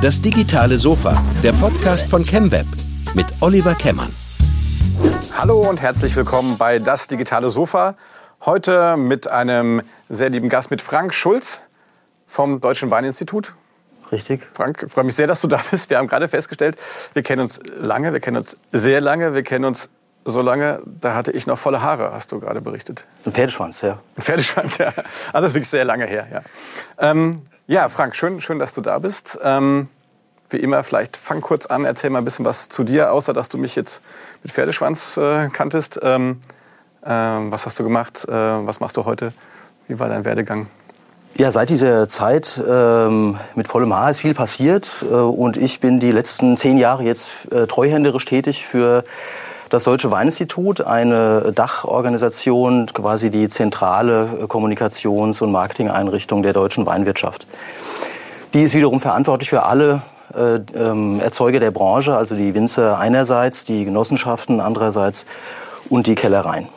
Das digitale Sofa, der Podcast von ChemWeb mit Oliver Kemmern. Hallo und herzlich willkommen bei Das digitale Sofa. Heute mit einem sehr lieben Gast, mit Frank Schulz vom Deutschen Weininstitut. Richtig. Frank, ich freue mich sehr, dass du da bist. Wir haben gerade festgestellt, wir kennen uns lange, wir kennen uns sehr lange, wir kennen uns so lange, da hatte ich noch volle Haare, hast du gerade berichtet. Ein Pferdeschwanz, ja. Ein Pferdeschwanz, ja. Also das ist wirklich sehr lange her, ja. Ähm, ja, Frank, schön, schön, dass du da bist. Ähm, wie immer, vielleicht fang kurz an, erzähl mal ein bisschen was zu dir, außer dass du mich jetzt mit Pferdeschwanz äh, kanntest. Ähm, äh, was hast du gemacht? Äh, was machst du heute? Wie war dein Werdegang? Ja, seit dieser Zeit ähm, mit vollem Haar ist viel passiert äh, und ich bin die letzten zehn Jahre jetzt äh, treuhänderisch tätig für das Deutsche Weininstitut, eine Dachorganisation, quasi die zentrale Kommunikations- und Marketingeinrichtung der deutschen Weinwirtschaft. Die ist wiederum verantwortlich für alle äh, ähm, Erzeuger der Branche, also die Winzer einerseits, die Genossenschaften andererseits und die Kellereien.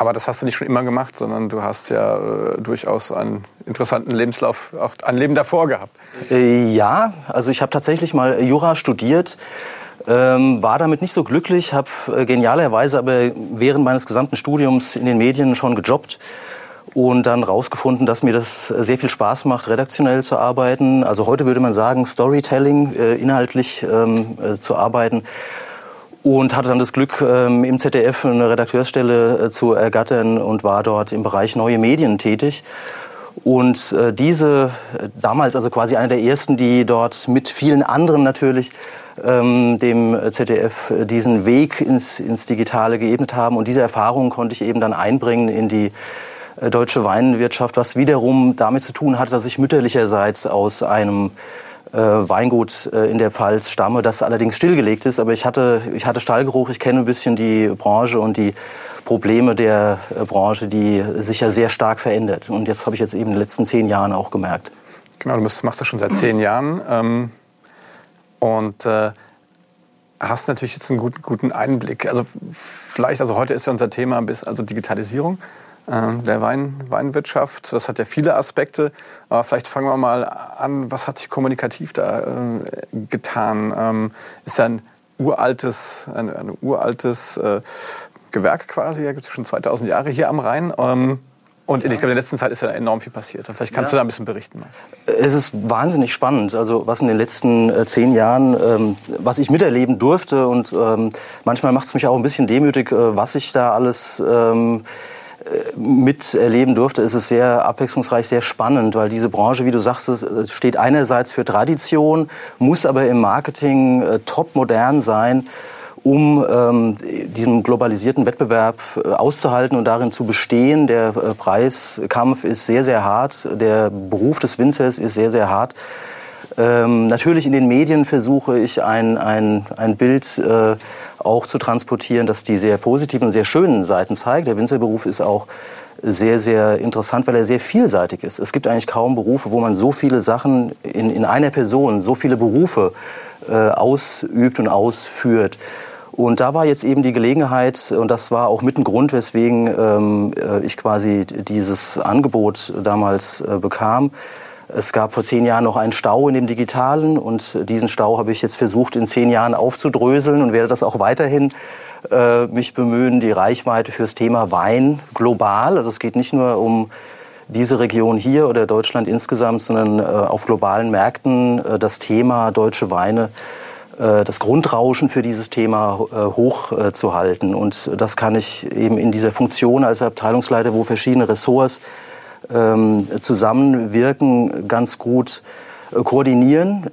Aber das hast du nicht schon immer gemacht, sondern du hast ja äh, durchaus einen interessanten Lebenslauf, auch ein Leben davor gehabt. Äh, ja, also ich habe tatsächlich mal Jura studiert, ähm, war damit nicht so glücklich, habe äh, genialerweise aber während meines gesamten Studiums in den Medien schon gejobbt und dann rausgefunden, dass mir das sehr viel Spaß macht, redaktionell zu arbeiten. Also heute würde man sagen, Storytelling, äh, inhaltlich ähm, äh, zu arbeiten. Und hatte dann das Glück, ähm, im ZDF eine Redakteursstelle äh, zu ergattern und war dort im Bereich neue Medien tätig. Und äh, diese, äh, damals also quasi eine der ersten, die dort mit vielen anderen natürlich ähm, dem ZDF diesen Weg ins, ins Digitale geebnet haben. Und diese Erfahrung konnte ich eben dann einbringen in die deutsche Weinwirtschaft, was wiederum damit zu tun hat, dass ich mütterlicherseits aus einem Weingut äh, in der Pfalz stamme, das allerdings stillgelegt ist. Aber ich hatte, ich hatte Stallgeruch, ich kenne ein bisschen die Branche und die Probleme der äh, Branche, die sich ja sehr stark verändert. Und jetzt habe ich jetzt eben in den letzten zehn Jahren auch gemerkt. Genau, du machst das schon seit zehn Jahren. Ähm, und äh, hast natürlich jetzt einen guten, guten Einblick. Also vielleicht, also heute ist ja unser Thema bisschen, also Digitalisierung. Ähm, der Wein, Weinwirtschaft. Das hat ja viele Aspekte. Aber vielleicht fangen wir mal an, was hat sich kommunikativ da äh, getan? Ähm, ist ja ein uraltes, ein, ein uraltes äh, Gewerk quasi, ja, gibt es schon 2000 Jahre hier am Rhein. Ähm, und ich glaube, in der letzten Zeit ist ja enorm viel passiert. Vielleicht kannst ja. du da ein bisschen berichten. Es ist wahnsinnig spannend. Also was in den letzten äh, zehn Jahren, ähm, was ich miterleben durfte und ähm, manchmal macht es mich auch ein bisschen demütig, äh, was ich da alles ähm, miterleben durfte, ist es sehr abwechslungsreich, sehr spannend, weil diese Branche, wie du sagst, steht einerseits für Tradition, muss aber im Marketing äh, top modern sein um ähm, diesen globalisierten Wettbewerb äh, auszuhalten und darin zu bestehen. Der äh, Preiskampf ist sehr, sehr hart. Der Beruf des Winzers ist sehr, sehr hart. Ähm, natürlich in den Medien versuche ich ein, ein, ein Bild äh, auch zu transportieren, das die sehr positiven und sehr schönen Seiten zeigt. Der Winzerberuf ist auch sehr, sehr interessant, weil er sehr vielseitig ist. Es gibt eigentlich kaum Berufe, wo man so viele Sachen in, in einer Person, so viele Berufe äh, ausübt und ausführt. Und da war jetzt eben die Gelegenheit, und das war auch mit ein Grund, weswegen ähm, äh, ich quasi dieses Angebot damals äh, bekam, es gab vor zehn Jahren noch einen Stau in dem Digitalen und diesen Stau habe ich jetzt versucht in zehn Jahren aufzudröseln und werde das auch weiterhin äh, mich bemühen, die Reichweite fürs Thema Wein global. Also es geht nicht nur um diese Region hier oder Deutschland insgesamt, sondern äh, auf globalen Märkten äh, das Thema deutsche Weine äh, das Grundrauschen für dieses Thema äh, hochzuhalten. Und das kann ich eben in dieser Funktion als Abteilungsleiter, wo verschiedene Ressorts ähm, zusammenwirken, ganz gut äh, koordinieren,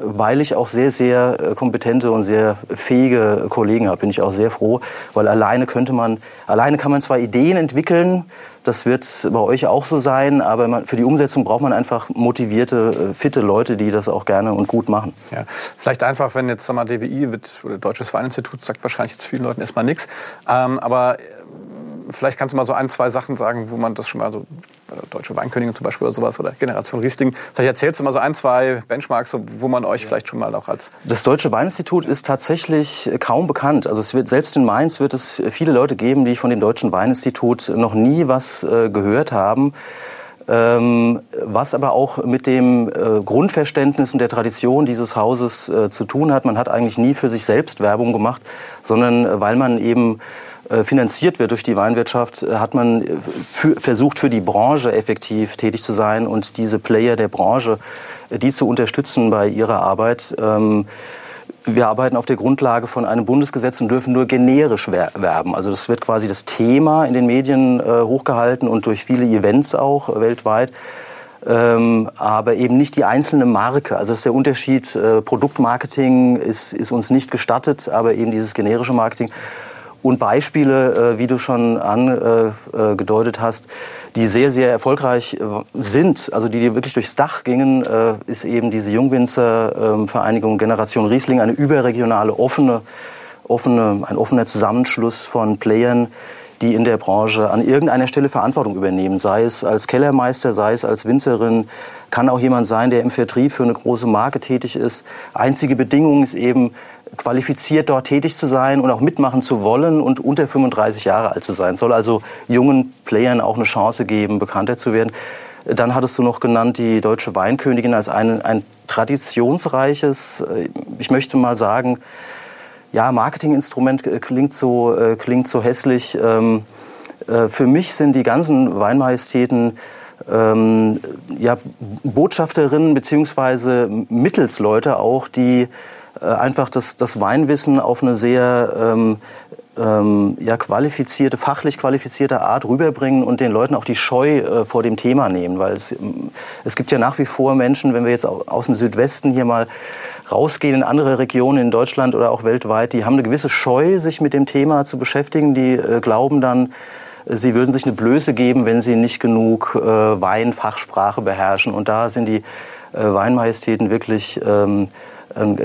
weil ich auch sehr, sehr äh, kompetente und sehr fähige Kollegen habe, bin ich auch sehr froh, weil alleine könnte man, alleine kann man zwar Ideen entwickeln, das wird bei euch auch so sein, aber man, für die Umsetzung braucht man einfach motivierte, äh, fitte Leute, die das auch gerne und gut machen. Ja, vielleicht einfach, wenn jetzt mal, DWI wird, oder Deutsches Weininstitut sagt wahrscheinlich jetzt vielen Leuten erstmal nichts, ähm, aber vielleicht kannst du mal so ein, zwei Sachen sagen, wo man das schon mal so, Deutsche Weinkönigin zum Beispiel oder sowas oder Generation Riesling. Vielleicht erzählst du mal so ein, zwei Benchmarks, wo man euch vielleicht schon mal auch als... Das Deutsche Weininstitut ist tatsächlich kaum bekannt. Also es wird, selbst in Mainz wird es viele Leute geben, die von dem Deutschen Weininstitut noch nie was äh, gehört haben. Ähm, was aber auch mit dem äh, Grundverständnis und der Tradition dieses Hauses äh, zu tun hat. Man hat eigentlich nie für sich selbst Werbung gemacht, sondern äh, weil man eben äh, finanziert wird durch die Weinwirtschaft, äh, hat man für, versucht, für die Branche effektiv tätig zu sein und diese Player der Branche, die zu unterstützen bei ihrer Arbeit. Ähm, wir arbeiten auf der Grundlage von einem Bundesgesetz und dürfen nur generisch werben. Also das wird quasi das Thema in den Medien äh, hochgehalten und durch viele Events auch äh, weltweit. Ähm, aber eben nicht die einzelne Marke. Also das ist der Unterschied. Äh, Produktmarketing ist, ist uns nicht gestattet, aber eben dieses generische Marketing. Und Beispiele, äh, wie du schon angedeutet hast, die sehr, sehr erfolgreich äh, sind, also die wirklich durchs Dach gingen, äh, ist eben diese Jungwinzer-Vereinigung Generation Riesling, eine überregionale, offene, offene, ein offener Zusammenschluss von Playern, die in der Branche an irgendeiner Stelle Verantwortung übernehmen. Sei es als Kellermeister, sei es als Winzerin, kann auch jemand sein, der im Vertrieb für eine große Marke tätig ist. Einzige Bedingung ist eben, qualifiziert dort tätig zu sein und auch mitmachen zu wollen und unter 35 Jahre alt zu sein. Soll also jungen Playern auch eine Chance geben, bekannter zu werden. Dann hattest du noch genannt die deutsche Weinkönigin als ein, ein traditionsreiches, äh, ich möchte mal sagen, ja, Marketinginstrument klingt so, äh, klingt so hässlich. Ähm, äh, für mich sind die ganzen Weinmajestäten ähm, ja, Botschafterinnen beziehungsweise Mittelsleute auch, die äh, einfach das, das Weinwissen auf eine sehr ähm, ähm, ja, qualifizierte, fachlich qualifizierte Art rüberbringen und den Leuten auch die Scheu äh, vor dem Thema nehmen. Weil es, es gibt ja nach wie vor Menschen, wenn wir jetzt aus dem Südwesten hier mal rausgehen in andere Regionen in Deutschland oder auch weltweit, die haben eine gewisse Scheu, sich mit dem Thema zu beschäftigen. Die äh, glauben dann, sie würden sich eine Blöße geben, wenn sie nicht genug äh, Weinfachsprache beherrschen. Und da sind die äh, Weinmajestäten wirklich ähm,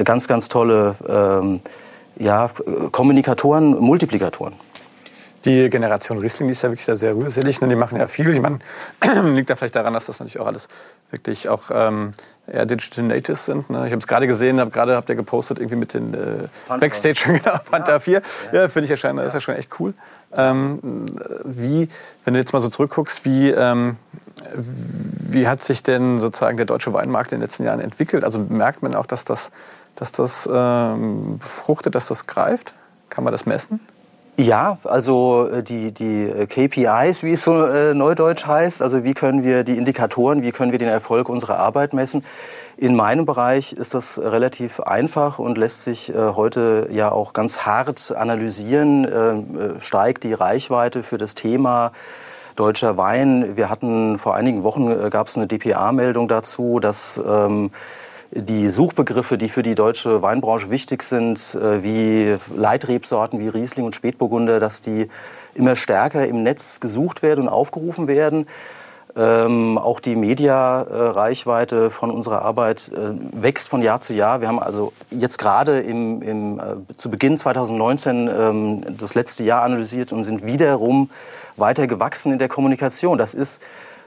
ganz, ganz tolle ähm, ja, Kommunikatoren, Multiplikatoren. Die Generation Riesling die ist ja wirklich sehr, sehr rührselig. Ne? Die machen ja viel. Ich meine, liegt da vielleicht daran, dass das natürlich auch alles wirklich auch ähm, eher Digital Natives sind. Ne? Ich habe es gerade gesehen, habe gerade habt ihr gepostet irgendwie mit den äh, Backstage genau, Panther ja. 4. Ja, ja finde ich ja schon, ja. ist ja schon echt cool. Ähm, wie, wenn du jetzt mal so zurückguckst, wie, ähm, wie hat sich denn sozusagen der deutsche Weinmarkt in den letzten Jahren entwickelt? Also merkt man auch, dass das, dass das ähm, fruchtet, dass das greift? Kann man das messen? Ja, also äh, die, die äh, KPIs, wie es so äh, neudeutsch heißt, also wie können wir die Indikatoren, wie können wir den Erfolg unserer Arbeit messen. In meinem Bereich ist das relativ einfach und lässt sich äh, heute ja auch ganz hart analysieren. Äh, äh steigt die Reichweite für das Thema deutscher Wein? Wir hatten vor einigen Wochen gab es eine DPA-Meldung dazu, dass ähm, die Suchbegriffe, die für die deutsche Weinbranche wichtig sind, äh, wie Leitrebsorten wie Riesling und Spätburgunder, dass die immer stärker im Netz gesucht werden und aufgerufen werden. Ähm, auch die Media-Reichweite von unserer Arbeit äh, wächst von Jahr zu Jahr. Wir haben also jetzt gerade im, im, äh, zu Beginn 2019 ähm, das letzte Jahr analysiert und sind wiederum weiter gewachsen in der Kommunikation. Das ist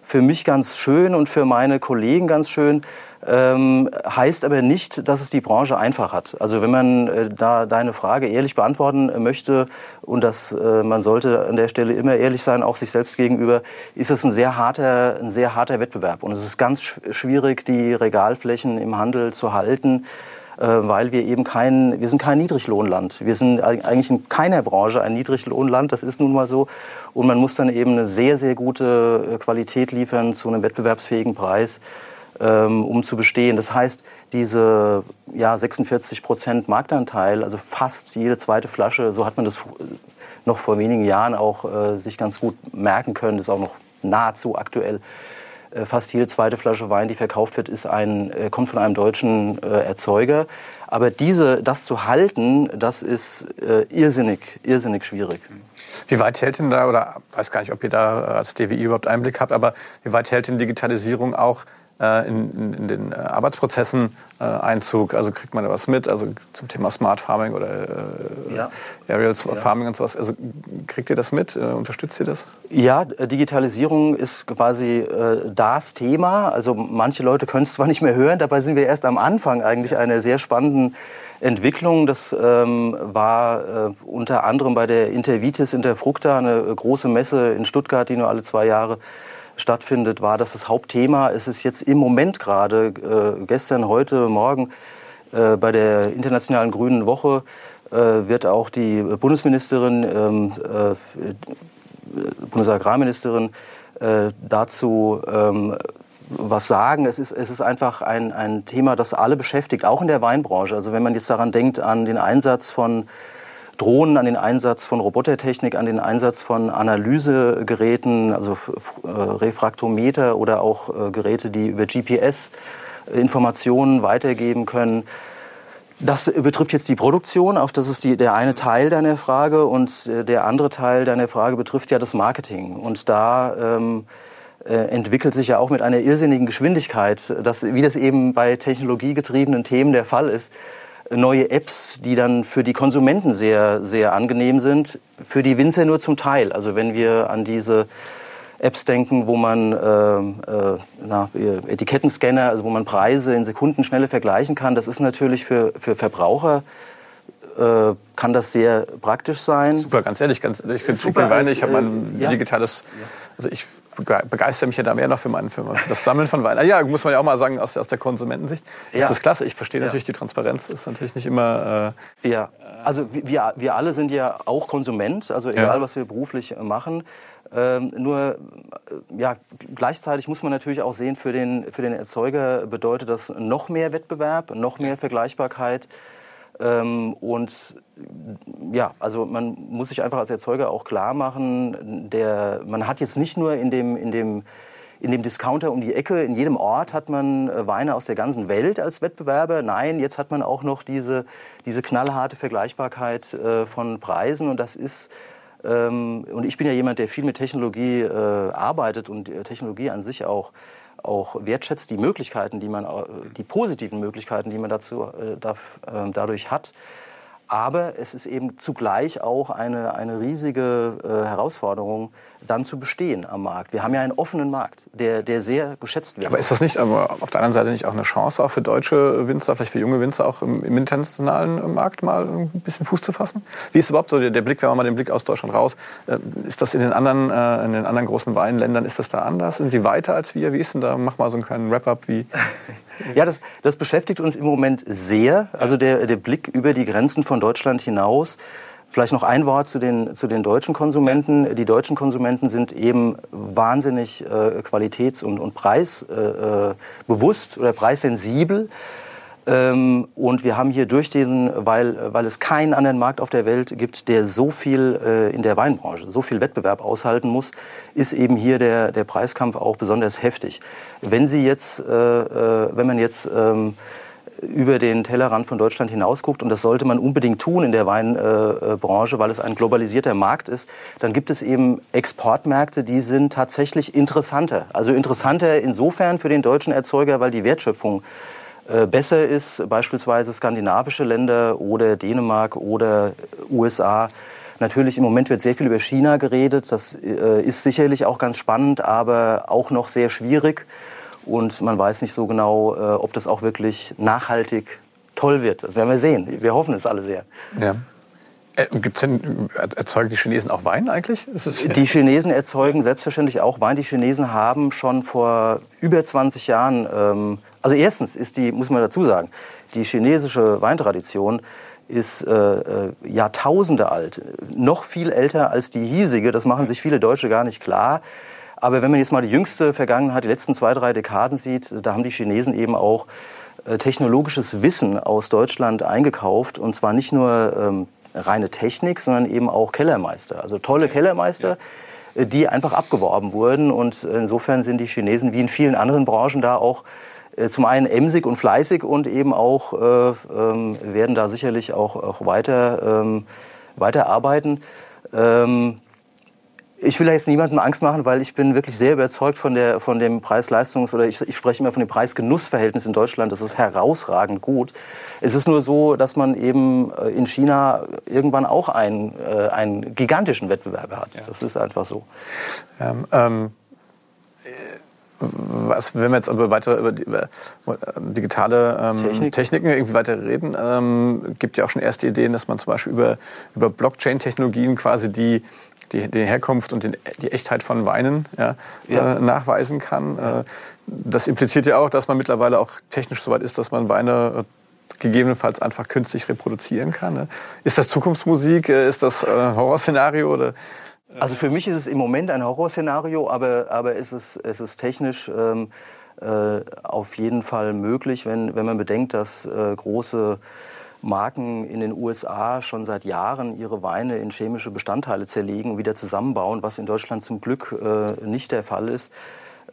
für mich ganz schön und für meine Kollegen ganz schön, ähm, heißt aber nicht, dass es die Branche einfach hat. Also wenn man äh, da deine Frage ehrlich beantworten möchte und dass äh, man sollte an der Stelle immer ehrlich sein, auch sich selbst gegenüber, ist es ein sehr harter, ein sehr harter Wettbewerb und es ist ganz schwierig, die Regalflächen im Handel zu halten äh, weil wir eben kein, wir sind kein Niedriglohnland. Wir sind eigentlich in keiner Branche ein Niedriglohnland, das ist nun mal so. Und man muss dann eben eine sehr, sehr gute äh, Qualität liefern zu einem wettbewerbsfähigen Preis ähm, um zu bestehen. Das heißt, diese ja, 46 Prozent Marktanteil, also fast jede zweite Flasche, so hat man das noch vor wenigen Jahren auch äh, sich ganz gut merken können, das ist auch noch nahezu aktuell. Äh, fast jede zweite Flasche Wein, die verkauft wird, ist ein, äh, kommt von einem deutschen äh, Erzeuger. Aber diese, das zu halten, das ist irrsinnig, irrsinnig schwierig. Wie weit hält denn da, oder weiß gar nicht, ob ihr da als DWI überhaupt Einblick habt, aber wie weit hält denn Digitalisierung auch in, in, in, den äh, Arbeitsprozessen äh, Einzug? Also kriegt man da was mit? Also zum Thema Smart Farming oder äh, ja. Aerial ja. Farming und sowas. Also kriegt ihr das mit? Äh, unterstützt ihr das? Ja, Digitalisierung ist quasi äh, das Thema. Also manche Leute können es zwar nicht mehr hören, dabei sind wir erst am Anfang eigentlich einer sehr spannenden Entwicklung. Das ähm, war äh, unter anderem bei der Intervitis Interfructa, eine große Messe in Stuttgart, die nur alle zwei Jahre stattfindet, war das das Hauptthema. Es ist jetzt im Moment gerade, äh, gestern, heute, morgen, äh, bei der Internationalen Grünen Woche äh, wird auch die Bundesministerin, ähm, äh, Bundesagrarministerin äh, dazu ähm, was sagen. Es ist, es ist einfach ein, ein Thema, das alle beschäftigt, auch in der Weinbranche. Also wenn man jetzt daran denkt, an den Einsatz von Drohnen, an den Einsatz von Robotertechnik, an den Einsatz von Analysegeräten, also äh, Refraktometer oder auch äh, Geräte, die über GPS Informationen weitergeben können. Das betrifft jetzt die Produktion, auf das ist die, der eine Teil deiner Frage und äh, der andere Teil deiner Frage betrifft ja das Marketing. Und da ähm, äh, entwickelt sich ja auch mit einer irrsinnigen Geschwindigkeit, dass, wie das eben bei technologiegetriebenen Themen der Fall ist, neue Apps, die dann für die Konsumenten sehr, sehr angenehm sind, für die Winzer nur zum Teil. Also wenn wir an diese Apps denken, wo man äh, äh, na, Etikettenscanner, also wo man Preise in Sekunden schneller vergleichen kann, das ist natürlich für, für Verbraucher äh, kann das sehr praktisch sein. Super, ganz ehrlich, ganz, ich bin super Wein, ich habe mein äh, ja. digitales, also ich begeistere mich ja da mehr noch für, mein, für das Sammeln von Wein. Ah, ja, muss man ja auch mal sagen, aus, aus der Konsumentensicht ja. ist das klasse. Ich verstehe natürlich, die Transparenz ist natürlich nicht immer... Äh, ja, also wir, wir alle sind ja auch Konsument, also egal, ja. was wir beruflich machen. Ähm, nur äh, ja, gleichzeitig muss man natürlich auch sehen, für den, für den Erzeuger bedeutet das noch mehr Wettbewerb, noch mehr Vergleichbarkeit. Ähm, und ja, also man muss sich einfach als Erzeuger auch klar machen, der, man hat jetzt nicht nur in dem, in dem in dem Discounter um die Ecke, in jedem Ort hat man äh, Weine aus der ganzen Welt als Wettbewerber. Nein, jetzt hat man auch noch diese, diese knallharte Vergleichbarkeit äh, von Preisen und das ist ähm, und ich bin ja jemand, der viel mit Technologie äh, arbeitet und Technologie an sich auch auch wertschätzt die Möglichkeiten, die man, die positiven Möglichkeiten, die man dazu, äh, ähm, dadurch hat. Aber es ist eben zugleich auch eine, eine riesige äh, Herausforderung, dann zu bestehen am Markt. Wir haben ja einen offenen Markt, der, der sehr geschätzt wird. Aber ist das nicht aber auf der anderen Seite nicht auch eine Chance, auch für deutsche Winzer, vielleicht für junge Winzer, auch im, im internationalen Markt mal ein bisschen Fuß zu fassen? Wie ist überhaupt so der, der, Blick, wenn man mal den Blick aus Deutschland raus, äh, ist das in den, anderen, äh, in den anderen großen Weinländern, ist das da anders? Sind die weiter als wir? Wie ist denn da? Mach mal so einen kleinen Wrap-up, wie... Ja, das, das beschäftigt uns im Moment sehr. Also der, der Blick über die Grenzen von Deutschland hinaus. Vielleicht noch ein Wort zu den, zu den deutschen Konsumenten. Die deutschen Konsumenten sind eben wahnsinnig äh, qualitäts- und, und preisbewusst äh, oder preissensibel. Ähm, und wir haben hier durch diesen, weil, weil es keinen anderen Markt auf der Welt gibt, der so viel äh, in der Weinbranche, so viel Wettbewerb aushalten muss, ist eben hier der, der Preiskampf auch besonders heftig. Wenn Sie jetzt, äh, äh, wenn man jetzt ähm, über den Tellerrand von Deutschland hinausguckt, und das sollte man unbedingt tun in der Weinbranche, weil es ein globalisierter Markt ist, dann gibt es eben Exportmärkte, die sind tatsächlich interessanter. Also interessanter insofern für den deutschen Erzeuger, weil die Wertschöpfung besser ist, beispielsweise skandinavische Länder oder Dänemark oder USA. Natürlich im Moment wird sehr viel über China geredet. Das äh, ist sicherlich auch ganz spannend, aber auch noch sehr schwierig. Und man weiß nicht so genau, äh, ob das auch wirklich nachhaltig toll wird. Das werden wir sehen. Wir hoffen es alle sehr. Ja. Gibt's denn, erzeugen die Chinesen auch Wein eigentlich? Die Chinesen erzeugen selbstverständlich auch Wein. Die Chinesen haben schon vor über 20 Jahren ähm, also erstens ist die, muss man dazu sagen, die chinesische Weintradition ist äh, äh, Jahrtausende alt, noch viel älter als die hiesige. Das machen sich viele Deutsche gar nicht klar. Aber wenn man jetzt mal die jüngste Vergangenheit, die letzten zwei, drei Dekaden sieht, da haben die Chinesen eben auch äh, technologisches Wissen aus Deutschland eingekauft. Und zwar nicht nur ähm, reine Technik, sondern eben auch Kellermeister. Also tolle Kellermeister. Ja. Die einfach abgeworben wurden. Und insofern sind die Chinesen wie in vielen anderen Branchen da auch äh, zum einen emsig und fleißig und eben auch äh, ähm, werden da sicherlich auch, auch weiter, ähm, weiter arbeiten. Ähm, ich will jetzt niemandem Angst machen, weil ich bin wirklich sehr überzeugt von, der, von dem Preis-Leistungs- oder ich, ich spreche immer von dem Preis-Genuss-Verhältnis in Deutschland. Das ist herausragend gut. Es ist nur so, dass man eben äh, in China irgendwann auch einen, äh, einen gigantischen Wettbewerb hat. Ja. Das ist einfach so. Ähm, ähm was, wenn wir jetzt aber weiter über, die, über digitale ähm, Technik. Techniken irgendwie weiter reden, ähm, gibt ja auch schon erste Ideen, dass man zum Beispiel über, über Blockchain-Technologien quasi die die, die Herkunft und den, die Echtheit von Weinen ja, Ja. Äh, nachweisen kann. Äh, das impliziert ja auch, dass man mittlerweile auch technisch so weit ist, dass man Weine äh, gegebenenfalls einfach künstlich reproduzieren kann. Ne? Ist das Zukunftsmusik? Äh, Ist das äh, Horrorszenario? Oder? Also für mich ist es im Moment ein Horrorszenario, aber, aber es, ist, es ist technisch ähm, äh, auf jeden Fall möglich, wenn, wenn man bedenkt, dass äh, große Marken in den USA schon seit Jahren ihre Weine in chemische Bestandteile zerlegen und wieder zusammenbauen, was in Deutschland zum Glück äh, nicht der Fall ist.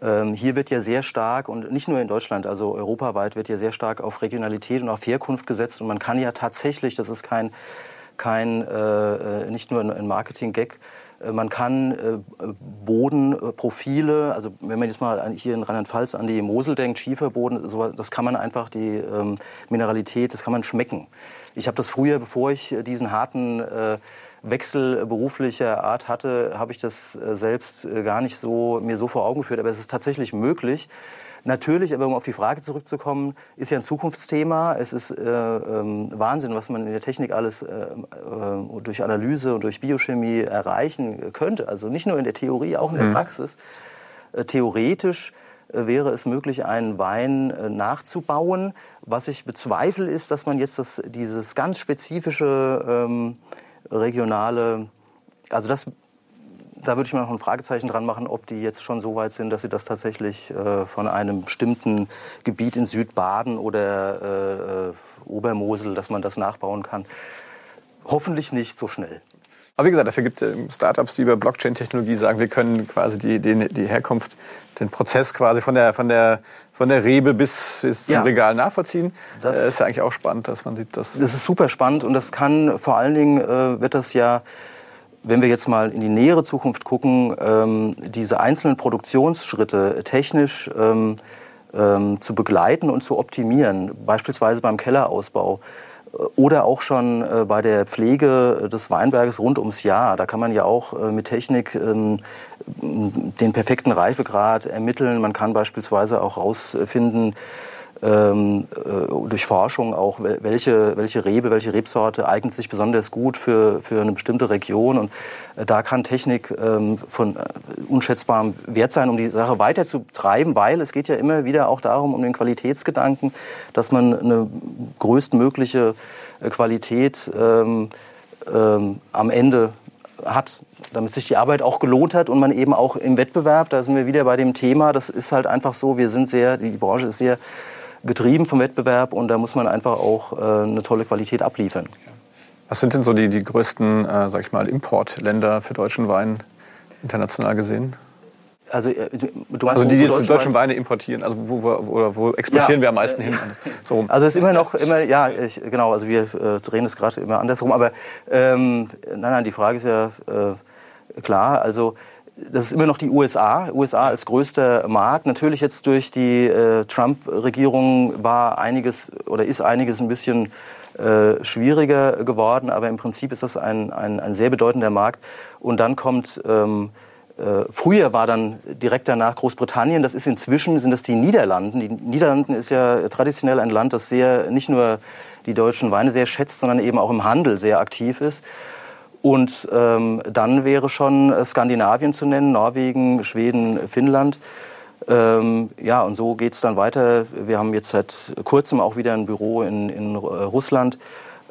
Ähm, hier wird ja sehr stark, und nicht nur in Deutschland, also europaweit wird ja sehr stark auf Regionalität und auf Herkunft gesetzt. Und man kann ja tatsächlich, das ist kein, kein äh, äh, nicht nur ein Marketing-Gag, man kann äh, Bodenprofile, also wenn man jetzt mal hier in Rheinland-Pfalz an die Mosel denkt, Schieferboden, das kann man einfach, die ähm, Mineralität, das kann man schmecken. Ich habe das früher, bevor ich äh, diesen harten äh, Wechsel beruflicher Art hatte, habe ich das äh, selbst äh, gar nicht so, mir so vor Augen geführt. Aber es ist tatsächlich möglich. Natürlich, aber um auf die Frage zurückzukommen, ist ja ein Zukunftsthema. Es ist äh, ähm, Wahnsinn, was man in der Technik alles äh, äh, durch Analyse und durch Biochemie erreichen könnte. Also nicht nur in der Theorie, auch in der Praxis. Äh, theoretisch äh, wäre es möglich, einen Wein äh, nachzubauen. Was ich bezweifle, ist, dass man jetzt das, dieses ganz spezifische ähm, regionale, also das da würde ich mir noch ein Fragezeichen dran machen, ob die jetzt schon so weit sind, dass sie das tatsächlich äh, von einem bestimmten Gebiet in Südbaden oder äh, äh, Obermosel, dass man das nachbauen kann. Hoffentlich nicht so schnell. Aber wie gesagt, dafür gibt es Startups, die über Blockchain-Technologie sagen, wir können quasi die, die, die Herkunft, den Prozess quasi von der, von der, von der Rebe bis, bis zum Ja. Regal nachvollziehen. Das- Das ist ja eigentlich auch spannend, dass man sieht, dass Das ist super spannend und das kann vor allen Dingen äh, wird das ja, wenn wir jetzt mal in die nähere Zukunft gucken, ähm, diese einzelnen Produktionsschritte technisch ähm, ähm, zu begleiten und zu optimieren, beispielsweise beim Kellerausbau äh, oder auch schon äh, bei der Pflege des Weinberges rund ums Jahr. Da kann man ja auch äh, mit Technik ähm, den perfekten Reifegrad ermitteln. Man kann beispielsweise auch herausfinden, ähm, äh, durch Forschung auch, wel- welche, welche Rebe, welche Rebsorte eignet sich besonders gut für, für eine bestimmte Region. Und äh, da kann Technik ähm, von äh, unschätzbarem Wert sein, um die Sache weiterzutreiben, weil es geht ja immer wieder auch darum, um den Qualitätsgedanken, dass man eine größtmögliche Qualität ähm, ähm, am Ende hat, damit sich die Arbeit auch gelohnt hat und man eben auch im Wettbewerb, da sind wir wieder bei dem Thema, das ist halt einfach so, wir sind sehr, die Branche ist sehr getrieben vom Wettbewerb und da muss man einfach auch äh, eine tolle Qualität abliefern. Was sind denn so die, die größten, äh, sag ich mal, Importländer für deutschen Wein international gesehen? Also, äh, du meinst, Also die, die deutschen Wein- Weine importieren, also wo, wo, wo, exportieren Ja. wir am meisten hin? So rum. Also es ist immer noch, immer, ja, ich, genau, also wir äh, drehen es gerade immer andersrum, aber ähm, nein, nein, die Frage ist ja äh, klar, also das ist immer noch die USA, USA als größter Markt. Natürlich jetzt durch die äh, Trump-Regierung war einiges oder ist einiges ein bisschen äh, schwieriger geworden, aber im Prinzip ist das ein, ein, ein sehr bedeutender Markt. Und dann kommt ähm, äh, früher war dann direkt danach Großbritannien, das ist inzwischen, sind das die Niederlanden. Die Niederlanden ist ja traditionell ein Land, das sehr, nicht nur die deutschen Weine sehr schätzt, sondern eben auch im Handel sehr aktiv ist. Und ähm, dann wäre schon äh, Skandinavien zu nennen, Norwegen, Schweden, Finnland. Ähm, ja, und so geht's dann weiter. Wir haben jetzt seit kurzem auch wieder ein Büro in, in äh, Russland.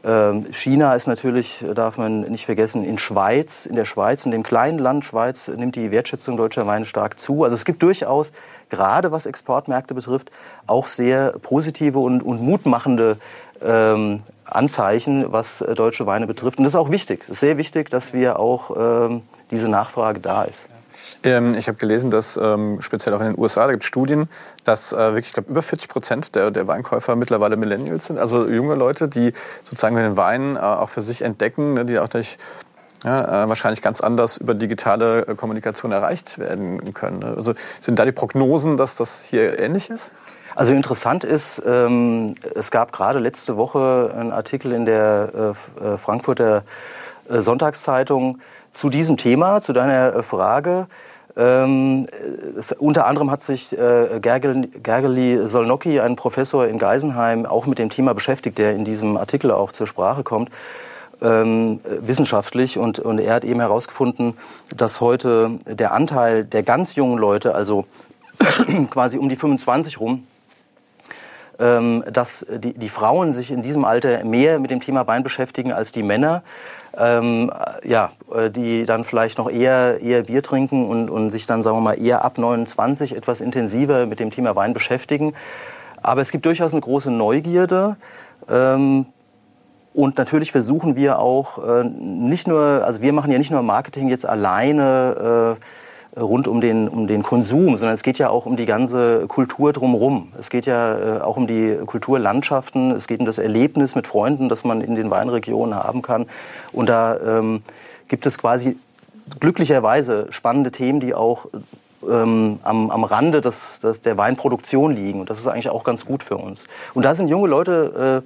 Ähm, China ist natürlich, darf man nicht vergessen, in Schweiz, in der Schweiz, in dem kleinen Land Schweiz nimmt die Wertschätzung deutscher Weine stark zu. Also es gibt durchaus, gerade was Exportmärkte betrifft, auch sehr positive und, und mutmachende ähm, Anzeichen, was äh, deutsche Weine betrifft. Und das ist auch wichtig. Es ist sehr wichtig, dass wir auch ähm, diese Nachfrage da ist. Ähm, ich habe gelesen, dass ähm, speziell auch in den USA, da gibt es Studien, dass äh, wirklich, ich glaube, über 40 Prozent der, der Weinkäufer mittlerweile Millennials sind. Also junge Leute, die sozusagen den Wein äh, auch für sich entdecken, ne, die auch durch ja, äh, wahrscheinlich ganz anders über digitale äh, Kommunikation erreicht werden können. ne? Also sind da die Prognosen, dass das hier ähnlich ist? Also interessant ist, ähm, es gab gerade letzte Woche einen Artikel in der äh, äh, Frankfurter äh, Sonntagszeitung zu diesem Thema, zu deiner äh, Frage. Ähm, es, unter anderem hat sich äh, Gergel, Gergely Solnocki, ein Professor in Geisenheim, auch mit dem Thema beschäftigt, der in diesem Artikel auch zur Sprache kommt. ähm, wissenschaftlich und, und er hat eben herausgefunden, dass heute der Anteil der ganz jungen Leute, also quasi um die 25 rum, dass die, die Frauen sich in diesem Alter mehr mit dem Thema Wein beschäftigen als die Männer. Ähm, ja, äh, die dann vielleicht noch eher, eher Bier trinken und, und sich dann, sagen wir mal, eher ab 29 etwas intensiver mit dem Thema Wein beschäftigen. Aber es gibt durchaus eine große Neugierde. Ähm, und natürlich versuchen wir auch äh, nicht nur, also wir machen ja nicht nur Marketing jetzt alleine äh, rund um den, um den Konsum, sondern es geht ja auch um die ganze Kultur drumherum. Es geht ja äh, auch um die Kulturlandschaften, es geht um das Erlebnis mit Freunden, das man in den Weinregionen haben kann. Und da ähm, gibt es quasi glücklicherweise spannende Themen, die auch ähm, am, am Rande des, des, der Weinproduktion liegen. Und das ist eigentlich auch ganz gut für uns. Und da sind junge Leute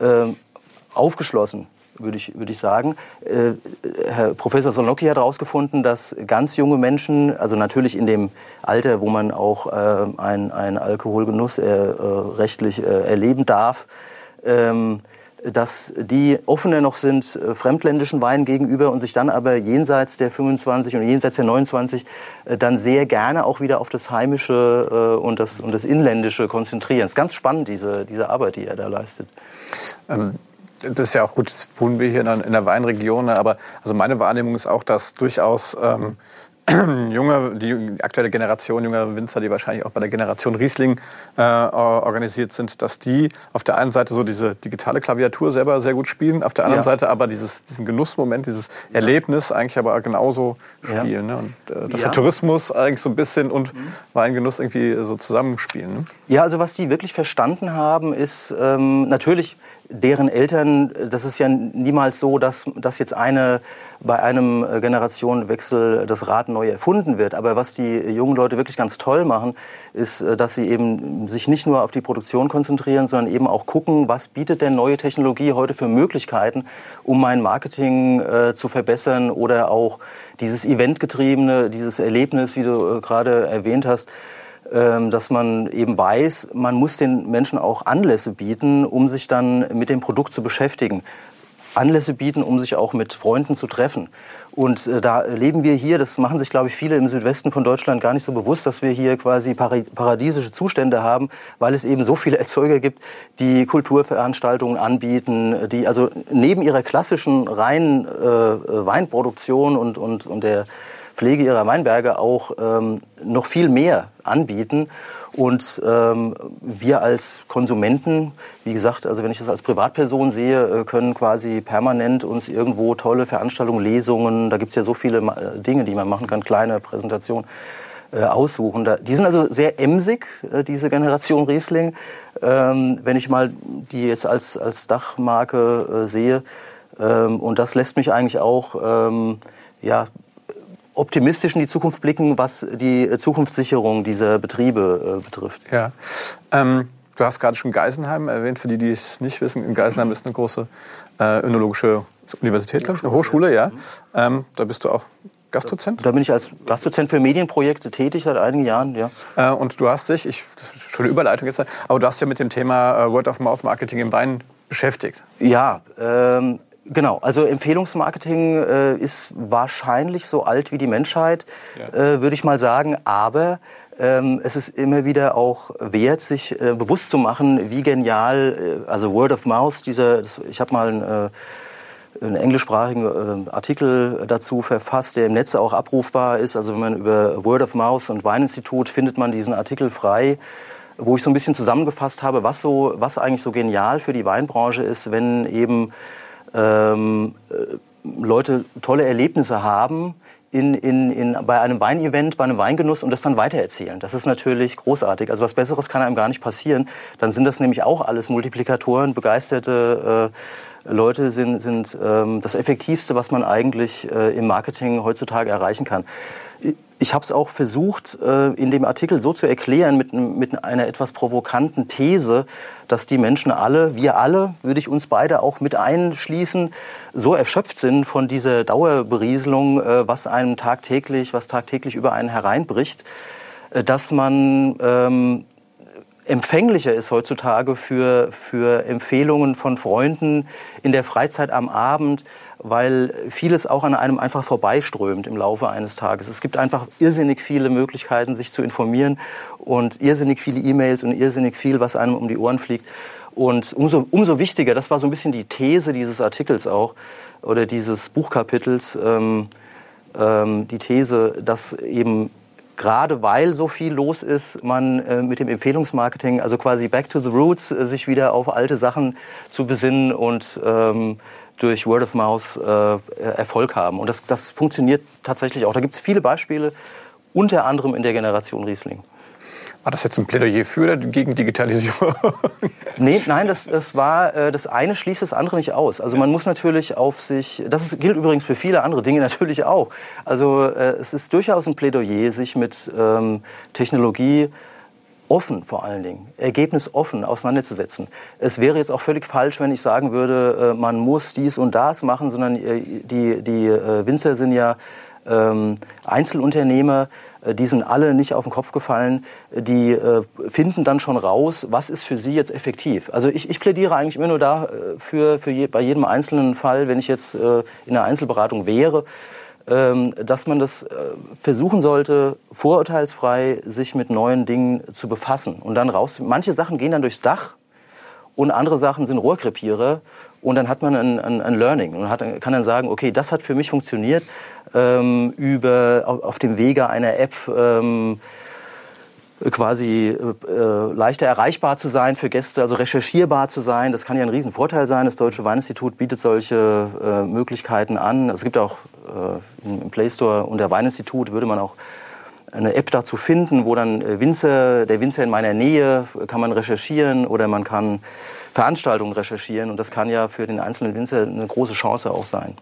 äh, äh, aufgeschlossen, würde ich, würde ich sagen. Äh, Herr Professor Solnocki hat herausgefunden, dass ganz junge Menschen, also natürlich in dem Alter, wo man auch äh, einen Alkoholgenuss äh, rechtlich äh, erleben darf, ähm, dass die offener noch sind äh, fremdländischen Weinen gegenüber und sich dann aber jenseits der 25 und jenseits der 29 äh, dann sehr gerne auch wieder auf das Heimische äh, und das, und das Inländische konzentrieren. Es ist ganz spannend, diese, diese Arbeit, die er da leistet. Ähm das ist ja auch gut, jetzt wohnen wir hier in der Weinregion, ne, aber also meine Wahrnehmung ist auch, dass durchaus ähm, junge, die aktuelle Generation junger Winzer, die wahrscheinlich auch bei der Generation Riesling äh, organisiert sind, dass die auf der einen Seite so diese digitale Klaviatur selber sehr gut spielen, auf der anderen ja. Seite aber dieses, diesen Genussmoment, dieses Erlebnis eigentlich aber genauso spielen. Ja. Ne? Und äh, dass der Tourismus eigentlich so ein bisschen und mhm. Weingenuss irgendwie so zusammenspielen. Ne? Ja, also was die wirklich verstanden haben, ist ähm, natürlich deren Eltern, das ist ja niemals so, dass, dass jetzt eine bei einem äh, Generationenwechsel das Rad neu erfunden wird. Aber was die jungen Leute wirklich ganz toll machen, ist, äh, dass sie eben sich nicht nur auf die Produktion konzentrieren, sondern eben auch gucken, was bietet denn neue Technologie heute für Möglichkeiten, um mein Marketing äh, zu verbessern oder auch dieses Eventgetriebene, dieses Erlebnis, wie du äh, gerade erwähnt hast, dass man eben weiß, man muss den Menschen auch Anlässe bieten, um sich dann mit dem Produkt zu beschäftigen. Anlässe bieten, um sich auch mit Freunden zu treffen. Und äh, da leben wir hier, das machen sich, glaube ich, viele im Südwesten von Deutschland gar nicht so bewusst, dass wir hier quasi paradiesische Zustände haben, weil es eben so viele Erzeuger gibt, die Kulturveranstaltungen anbieten, die also neben ihrer klassischen reinen äh, Weinproduktion und, und, und der Pflege ihrer Weinberge auch ähm, noch viel mehr anbieten. Und ähm, wir als Konsumenten, wie gesagt, also wenn ich das als Privatperson sehe, äh, können quasi permanent uns irgendwo tolle Veranstaltungen, Lesungen, da gibt es ja so viele äh, Dinge, die man machen kann, kleine Präsentationen äh, aussuchen. Die sind also sehr emsig, diese Generation Riesling. Ähm, wenn ich mal die jetzt als, als Dachmarke sehe. Ähm, und das lässt mich eigentlich auch ja, optimistisch in die Zukunft blicken, was die Zukunftssicherung dieser Betriebe äh, betrifft. Ja. Ähm, du hast gerade schon Geisenheim erwähnt. Für die, die es nicht wissen, in Geisenheim ist eine große äh, önologische Universität, glaube ich, eine Hochschule, ja. Ähm, da bist du auch Gastdozent? Da bin ich als Gastdozent für Medienprojekte tätig seit einigen Jahren, ja. Äh, und du hast dich, ich, schon eine Überleitung jetzt, aber du hast ja mit dem Thema äh, Word-of-Mouth-Marketing im Wein beschäftigt. Ja, ähm, Genau, also Empfehlungsmarketing äh, ist wahrscheinlich so alt wie die Menschheit, ja. äh, würde ich mal sagen. Aber ähm, es ist immer wieder auch wert, sich äh, bewusst zu machen, wie genial, äh, also Word of Mouth, dieser, das, ich habe mal einen, äh, einen englischsprachigen äh, Artikel dazu verfasst, der im Netz auch abrufbar ist. Also wenn man über Word of Mouth und Weininstitut findet man diesen Artikel frei wo ich so ein bisschen zusammengefasst habe, was so, was eigentlich so genial für die Weinbranche ist, wenn eben ähm, äh, Leute tolle Erlebnisse haben in, in, in, bei einem Weinevent, bei einem Weingenuss und das dann weitererzählen. Das ist natürlich großartig. Also was Besseres kann einem gar nicht passieren. Dann sind das nämlich auch alles Multiplikatoren, begeisterte äh, Leute sind, sind ähm, das Effektivste, was man eigentlich äh, im Marketing heutzutage erreichen kann. Ich habe es auch versucht, äh, in dem Artikel so zu erklären, mit, einer etwas provokanten These, dass die Menschen alle, wir alle, würde ich uns beide auch mit einschließen, so erschöpft sind von dieser Dauerberieselung, äh, was einem tagtäglich, was tagtäglich über einen hereinbricht, äh, dass man ähm, empfänglicher ist heutzutage für, für Empfehlungen von Freunden in der Freizeit am Abend, weil vieles auch an einem einfach vorbeiströmt im Laufe eines Tages. Es gibt einfach irrsinnig viele Möglichkeiten, sich zu informieren und irrsinnig viele E-Mails und irrsinnig viel, was einem um die Ohren fliegt. Und umso, umso wichtiger, das war so ein bisschen die These dieses Artikels auch oder dieses Buchkapitels, ähm, ähm, die These, dass eben gerade weil so viel los ist, man äh, mit dem Empfehlungsmarketing, also quasi back to the roots, äh, sich wieder auf alte Sachen zu besinnen und ähm, durch Word of Mouth äh, Erfolg haben. Und das, das funktioniert tatsächlich auch. Da gibt es viele Beispiele, unter anderem in der Generation Riesling. War das jetzt ein Plädoyer für oder gegen Digitalisierung? nee, nein, das, das war, äh, das eine schließt das andere nicht aus. Also man muss natürlich auf sich, das ist, gilt übrigens für viele andere Dinge natürlich auch. Also äh, es ist durchaus ein Plädoyer, sich mit ähm, Technologie offen vor allen Dingen, ergebnisoffen auseinanderzusetzen. Es wäre jetzt auch völlig falsch, wenn ich sagen würde, äh, man muss dies und das machen, sondern äh, die, die äh, Winzer sind ja ähm, Einzelunternehmer, die sind alle nicht auf den Kopf gefallen. Die äh, finden dann schon raus, was ist für sie jetzt effektiv. Also ich, ich plädiere eigentlich immer nur dafür, für je, bei jedem einzelnen Fall, wenn ich jetzt äh, in einer Einzelberatung wäre, dass man das versuchen sollte, vorurteilsfrei sich mit neuen Dingen zu befassen und dann raus. Manche Sachen gehen dann durchs Dach und andere Sachen sind Rohrkrepierer und dann hat man ein, ein, ein Learning und hat, kann dann sagen, okay, das hat für mich funktioniert ähm, über, auf, auf, dem Wege einer App ähm, quasi äh, leichter erreichbar zu sein für Gäste, also recherchierbar zu sein. Das kann ja ein Riesenvorteil sein. Das Deutsche Weininstitut bietet solche äh, Möglichkeiten an. Es gibt auch äh, im Play Store unter Weininstitut würde man auch eine App dazu finden, wo dann äh, Winzer, der Winzer in meiner Nähe kann man recherchieren oder man kann Veranstaltungen recherchieren und das kann ja für den einzelnen Winzer eine große Chance auch sein.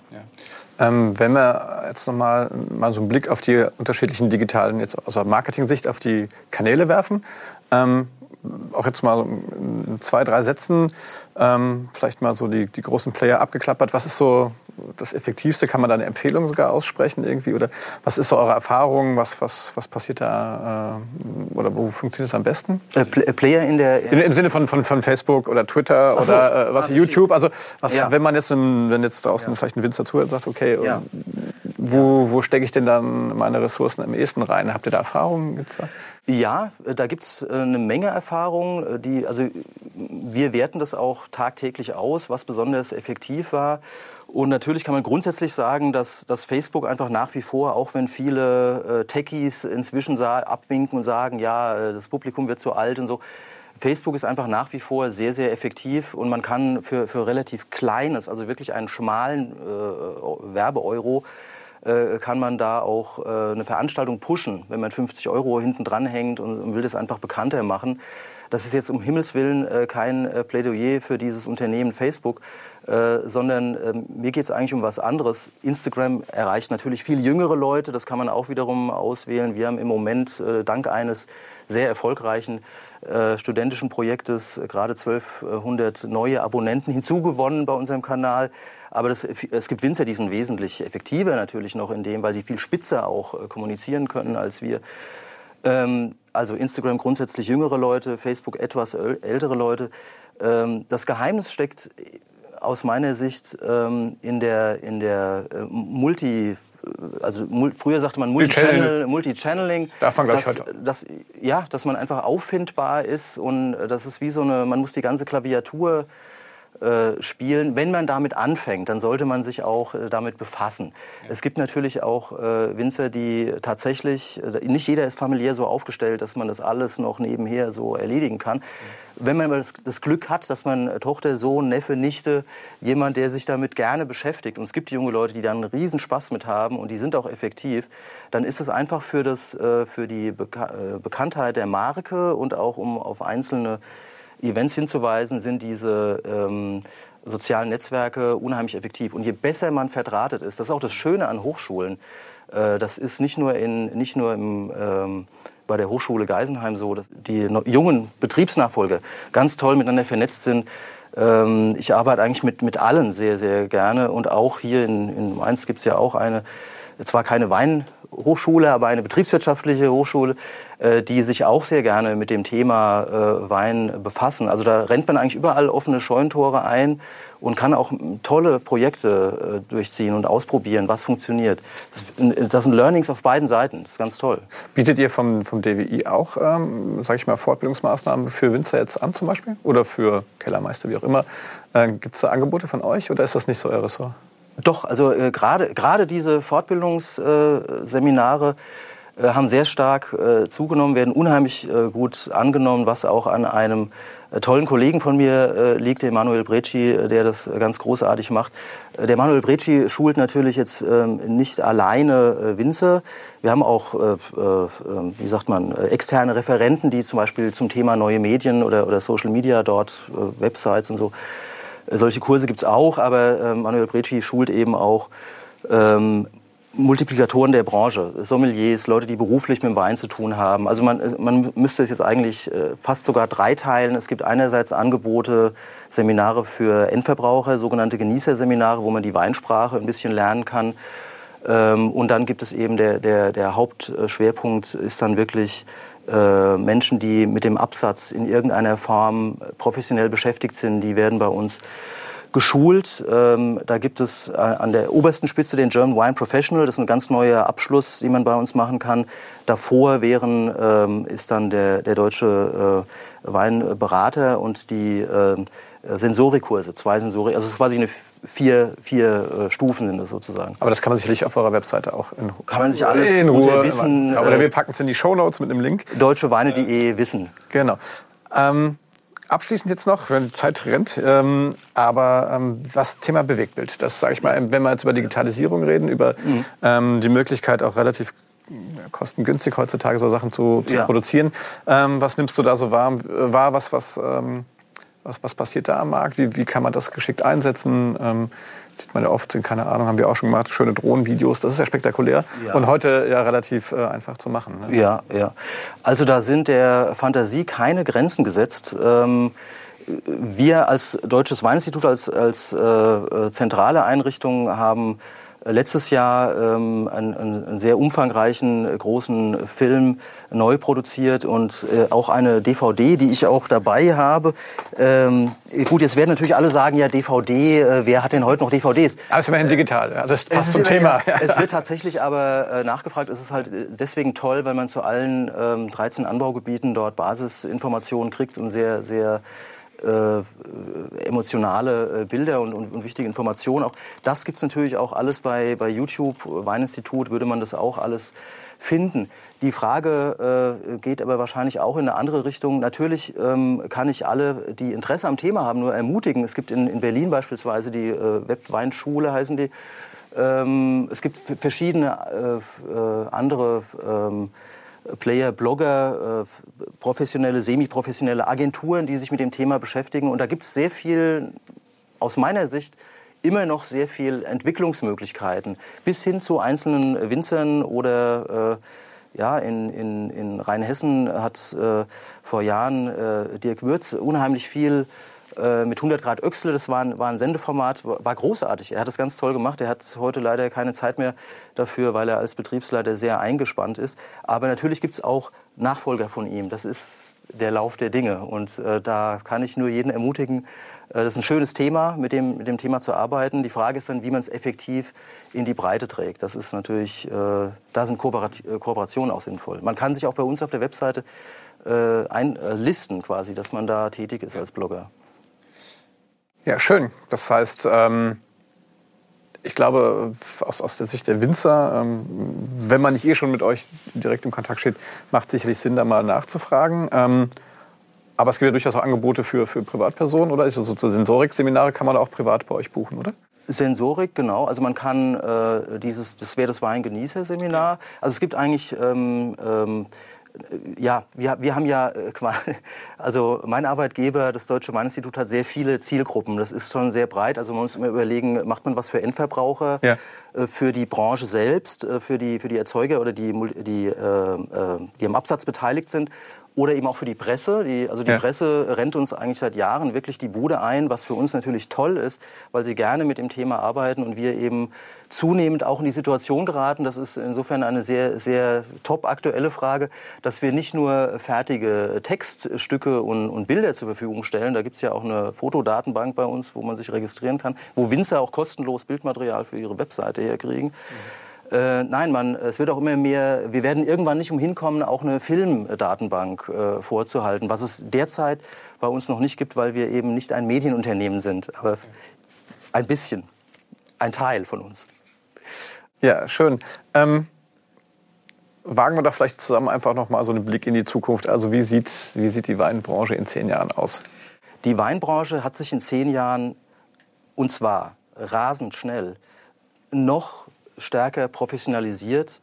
Ähm, wenn wir jetzt nochmal mal so einen Blick auf die unterschiedlichen digitalen, jetzt aus der Marketing-Sicht auf die Kanäle werfen, ähm, auch jetzt mal in zwei, drei Sätzen ähm, vielleicht mal so die, die großen Player abgeklappert. Was ist so das Effektivste? Kann man da eine Empfehlung sogar aussprechen irgendwie? Oder was ist so eure Erfahrung? Was, was, was passiert da? Äh, oder wo funktioniert es am besten? Äh, Player in der... In, Im Sinne von, von, von Facebook oder Twitter so. oder äh, was, ah, YouTube? Also was, ja. wenn man jetzt, im, wenn jetzt draußen ja. vielleicht ein Winzer zuhört und sagt, okay, ja. wo, wo stecke ich denn dann meine Ressourcen am ehesten rein? Habt ihr da Erfahrungen? Gibt's da? Ja, äh, da gibt es äh, eine Menge Erfahrungen. Äh, die, also wir werten das auch tagtäglich aus, was besonders effektiv war. Und natürlich kann man grundsätzlich sagen, dass, dass Facebook einfach nach wie vor, auch wenn viele äh, Techies inzwischen abwinken und sagen, ja, das Publikum wird zu alt und so, Facebook ist einfach nach wie vor sehr, sehr effektiv und man kann für, für relativ kleines, also wirklich einen schmalen äh, Werbeeuro, äh, kann man da auch äh, eine Veranstaltung pushen, wenn man 50 Euro hinten dran hängt und will das einfach bekannter machen. Das ist jetzt um Himmels Willen äh, kein Plädoyer für dieses Unternehmen Facebook, sondern ähm, mir geht es eigentlich um was anderes. Instagram erreicht natürlich viel jüngere Leute, das kann man auch wiederum auswählen. Wir haben im Moment dank eines sehr erfolgreichen studentischen Projektes gerade 1200 neue Abonnenten hinzugewonnen bei unserem Kanal. Aber das, es gibt Winzer, die sind wesentlich effektiver natürlich noch in dem, weil sie viel spitzer auch kommunizieren können als wir. Ähm, also Instagram grundsätzlich jüngere Leute, Facebook etwas ältere Leute. Ähm, das Geheimnis steckt aus meiner Sicht ähm, in der, in der äh, Multi- also früher sagte man Multi-Channel, Multi-Channeling. Darf man, glaube ich, heute. Das, ja, dass man einfach auffindbar ist und äh, das ist wie so eine, man muss die ganze Klaviatur äh, spielen. Wenn man damit anfängt, dann sollte man sich auch äh, damit befassen. Ja. Es gibt natürlich auch äh, Winzer, die tatsächlich, äh, nicht jeder ist familiär so aufgestellt, dass man das alles noch nebenher so erledigen kann. Ja. Wenn man das, das, Glück hat, dass man Tochter, Sohn, Neffe, Nichte, jemand, der sich damit gerne beschäftigt, und es gibt junge Leute, die da einen riesen Spaß mit haben und die sind auch effektiv, dann ist es einfach für, das, für die Beka Bekanntheit der Marke und auch um auf einzelne Events hinzuweisen, sind diese ähm, sozialen Netzwerke unheimlich effektiv. Und je besser man verdrahtet ist, das ist auch das Schöne an Hochschulen. Äh, das ist nicht nur, in, nicht nur im, ähm, bei der Hochschule Geisenheim so, dass die jungen Betriebsnachfolger ganz toll miteinander vernetzt sind. Ähm, ich arbeite eigentlich mit, mit allen sehr, sehr gerne. Und auch hier in, in Mainz gibt es ja auch eine, zwar keine Wein Hochschule, aber eine betriebswirtschaftliche Hochschule, äh, die sich auch sehr gerne mit dem Thema äh, Wein befassen. Also da rennt man eigentlich überall offene Scheunentore ein und kann auch tolle Projekte äh, durchziehen und ausprobieren, was funktioniert. Das sind Learnings auf beiden Seiten. Das ist ganz toll. Bietet ihr vom, vom DWI auch, ähm, sage ich mal, Fortbildungsmaßnahmen für Winzer jetzt an zum Beispiel? Oder für Kellermeister, wie auch immer? Äh, Gibt es da Angebote von euch oder ist das nicht so euer Ressort? Doch, also äh, gerade diese Fortbildungsseminare äh, haben sehr stark äh, zugenommen, werden unheimlich äh, gut angenommen, was auch an einem äh, tollen Kollegen von mir äh, liegt, der Manuel Brecci, der das ganz großartig macht. Der Manuel Brecci schult natürlich jetzt ähm, nicht alleine Winzer. Wir haben auch, wie sagt man, externe Referenten, die zum Beispiel zum Thema neue Medien oder, oder Social Media dort, Websites und so, solche Kurse gibt es auch, aber äh, Manuel Brecci schult eben auch ähm, Multiplikatoren der Branche, Sommeliers, Leute, die beruflich mit dem Wein zu tun haben. Also man, man müsste es jetzt eigentlich äh, fast sogar dreiteilen. Es gibt einerseits Angebote, Seminare für Endverbraucher, sogenannte Genießerseminare, wo man die Weinsprache ein bisschen lernen kann. Ähm, und dann gibt es eben der, der, der Hauptschwerpunkt ist dann wirklich äh, Menschen, die mit dem Absatz in irgendeiner Form professionell beschäftigt sind, die werden bei uns geschult. Ähm, da gibt es äh, an der obersten Spitze den German Wine Professional. Das ist ein ganz neuer Abschluss, den man bei uns machen kann. Davor wären, ähm, ist dann der, der deutsche äh, Weinberater und die äh, Sensorikurse, zwei Sensorik, also es ist quasi eine vier, vier äh, Stufen sind das sozusagen. Aber das kann man sicherlich auf eurer Webseite auch in Kann man sich alles in Ruhe wissen. Oder wir packen es in die Shownotes mit einem Link. Deutscheweine.de wissen. Genau. Ähm, abschließend jetzt noch, wenn die Zeit rennt, ähm, aber ähm, was Thema Bewegtbild, das sage ich mal, wenn wir jetzt über Digitalisierung reden, über mhm. ähm, die Möglichkeit auch relativ kostengünstig heutzutage so Sachen zu, zu ja. produzieren. Ähm, was nimmst du da so wahr? wahr was, was ähm, was, was passiert da am Markt? Wie, wie kann man das geschickt einsetzen? Ähm, sieht man ja oft, sind keine Ahnung, haben wir auch schon gemacht, schöne Drohnenvideos. Das ist ja spektakulär ja. und heute ja relativ äh, einfach zu machen. Ne? Ja, ja. Also da sind der Fantasie keine Grenzen gesetzt. Ähm, wir als Deutsches Weininstitut, als, als äh, äh zentrale Einrichtung haben letztes Jahr ähm, einen, einen, sehr umfangreichen, äh, großen Film neu produziert und äh, auch eine DVD, die ich auch dabei habe. Ähm, gut, jetzt werden natürlich alle sagen, ja, DVD, äh, wer hat denn heute noch DVDs? Aber es ist immerhin digital, also das passt zum Thema. Ja, es wird tatsächlich aber äh, nachgefragt, es ist halt äh, deswegen toll, weil man zu allen ähm, 13 Anbaugebieten dort Basisinformationen kriegt und sehr, sehr äh, emotionale äh, Bilder und, und, und, wichtige Informationen auch. Das gibt es natürlich auch alles bei, bei YouTube, Weininstitut, würde man das auch alles finden. Die Frage äh, geht aber wahrscheinlich auch in eine andere Richtung. Natürlich ähm, kann ich alle, die Interesse am Thema haben, nur ermutigen. Es gibt in, in Berlin beispielsweise die äh, Webweinschule, heißen die. Ähm, es gibt verschiedene äh, äh andere ähm, Player, Blogger, äh, professionelle, semi-professionelle Agenturen, die sich mit dem Thema beschäftigen. Und da gibt es sehr viel, aus meiner Sicht, immer noch sehr viel Entwicklungsmöglichkeiten, bis hin zu einzelnen Winzern oder äh, ja, in, in, in Rheinhessen hat äh, vor Jahren äh, Dirk Würz unheimlich viel äh, mit 100 Grad Öxle. Das war ein, war ein Sendeformat, war großartig. Er hat das ganz toll gemacht. Er hat heute leider keine Zeit mehr dafür, weil er als Betriebsleiter sehr eingespannt ist. Aber natürlich gibt es auch Nachfolger von ihm. Das ist der Lauf der Dinge. Und äh, da kann ich nur jeden ermutigen, äh, das ist ein schönes Thema, mit dem, mit dem Thema zu arbeiten. Die Frage ist dann, wie man es effektiv in die Breite trägt. Das ist natürlich, äh, da sind Kooperat äh, Kooperationen auch sinnvoll. Man kann sich auch bei uns auf der Webseite äh, einlisten quasi, dass man da tätig ist als Blogger. Ja, schön. Das heißt, ähm, ich glaube, aus, aus der Sicht der Winzer, ähm, wenn man nicht eh schon mit euch direkt im Kontakt steht, macht sicherlich Sinn, da mal nachzufragen. Ähm, aber es gibt ja durchaus auch Angebote für, für Privatpersonen, oder? Also so Sensorik-Seminare kann man auch privat bei euch buchen, oder? Sensorik, genau. Also man kann äh, dieses, das wäre das Weingenießer-Seminar. Also es gibt eigentlich ähm, ähm, ja, wir, wir haben ja äh, quasi, also mein Arbeitgeber, das Deutsche Weininstitut, hat sehr viele Zielgruppen. Das ist schon sehr breit. Also man muss immer überlegen, macht man was für Endverbraucher, ja. Äh, für die Branche selbst, äh, für die, für die Erzeuger oder die, die, die am Absatz beteiligt sind oder eben auch für die Presse. Die, also die Ja. Presse rennt uns eigentlich seit Jahren wirklich die Bude ein, was für uns natürlich toll ist, weil sie gerne mit dem Thema arbeiten und wir eben zunehmend auch in die Situation geraten. Das ist insofern eine sehr, sehr top aktuelle Frage, dass wir nicht nur fertige Textstücke und, und Bilder zur Verfügung stellen. Da gibt es ja auch eine Fotodatenbank bei uns, wo man sich registrieren kann, wo Winzer auch kostenlos Bildmaterial für ihre Webseite herkriegen. Äh, nein, man, es wird auch immer mehr, wir werden irgendwann nicht umhin kommen, auch eine Filmdatenbank äh, vorzuhalten, was es derzeit bei uns noch nicht gibt, weil wir eben nicht ein Medienunternehmen sind, aber ein bisschen, ein Teil von uns. Ja, schön. Ähm, wagen wir da vielleicht zusammen einfach noch mal so einen Blick in die Zukunft. Also wie sieht, wie sieht die Weinbranche in zehn Jahren aus? Die Weinbranche hat sich in zehn Jahren, und zwar rasend schnell, noch stärker professionalisiert.